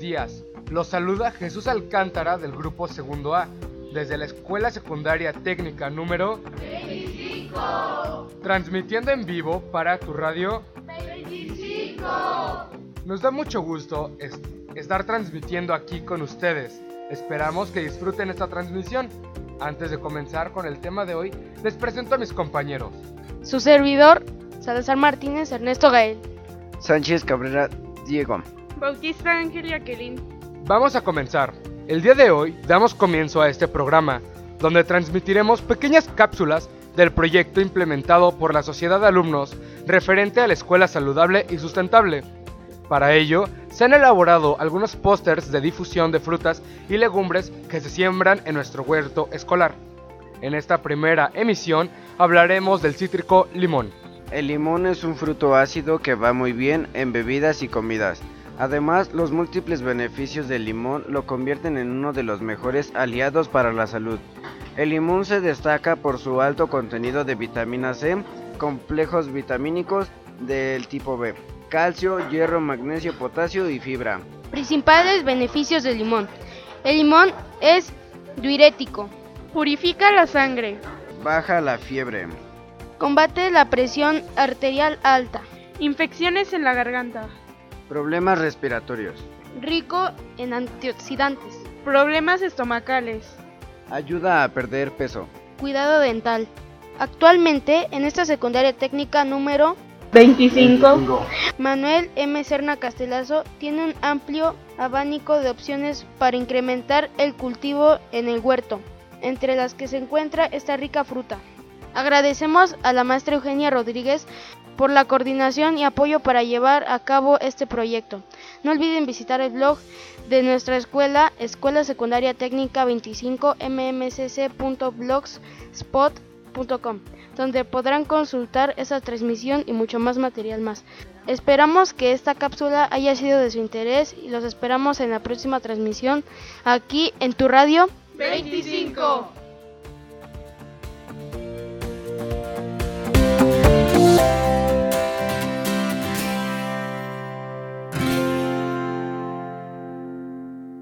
días. Los saluda Jesús Alcántara del grupo Segundo A, desde la Escuela Secundaria Técnica número 25. Transmitiendo en vivo para tu radio 25. Nos da mucho gusto estar transmitiendo aquí con ustedes. Esperamos que disfruten esta transmisión. Antes de comenzar con el tema de hoy, les presento a mis compañeros. Su servidor, Salazar Martínez Ernesto Gael. Sánchez Cabrera Diego. Bautista Ángel Jacqueline. Vamos a comenzar. El día de hoy damos comienzo a este programa, donde transmitiremos pequeñas cápsulas del proyecto implementado por la Sociedad de Alumnos referente a la escuela saludable y sustentable. Para ello, se han elaborado algunos pósters de difusión de frutas y legumbres que se siembran en nuestro huerto escolar. En esta primera emisión hablaremos del cítrico limón. El limón es un fruto ácido que va muy bien en bebidas y comidas. Además, los múltiples beneficios del limón lo convierten en uno de los mejores aliados para la salud. El limón se destaca por su alto contenido de vitamina C, complejos vitamínicos del tipo B, calcio, hierro, magnesio, potasio y fibra. Principales beneficios del limón. El limón es diurético. Purifica la sangre. Baja la fiebre. Combate la presión arterial alta. Infecciones en la garganta. Problemas respiratorios. Rico en antioxidantes. Problemas estomacales. Ayuda a perder peso. Cuidado dental. Actualmente, en esta secundaria técnica número 25, Manuel M. Serna Castelazo tiene un amplio abanico de opciones para incrementar el cultivo en el huerto, entre las que se encuentra esta rica fruta. Agradecemos a la maestra Eugenia Rodríguez por la coordinación y apoyo para llevar a cabo este proyecto. No olviden visitar el blog de nuestra escuela, Escuela Secundaria Técnica 25 mmcc.blogspot.com, donde podrán consultar esa transmisión y mucho más material más. Esperamos que esta cápsula haya sido de su interés y los esperamos en la próxima transmisión aquí en tu radio 25.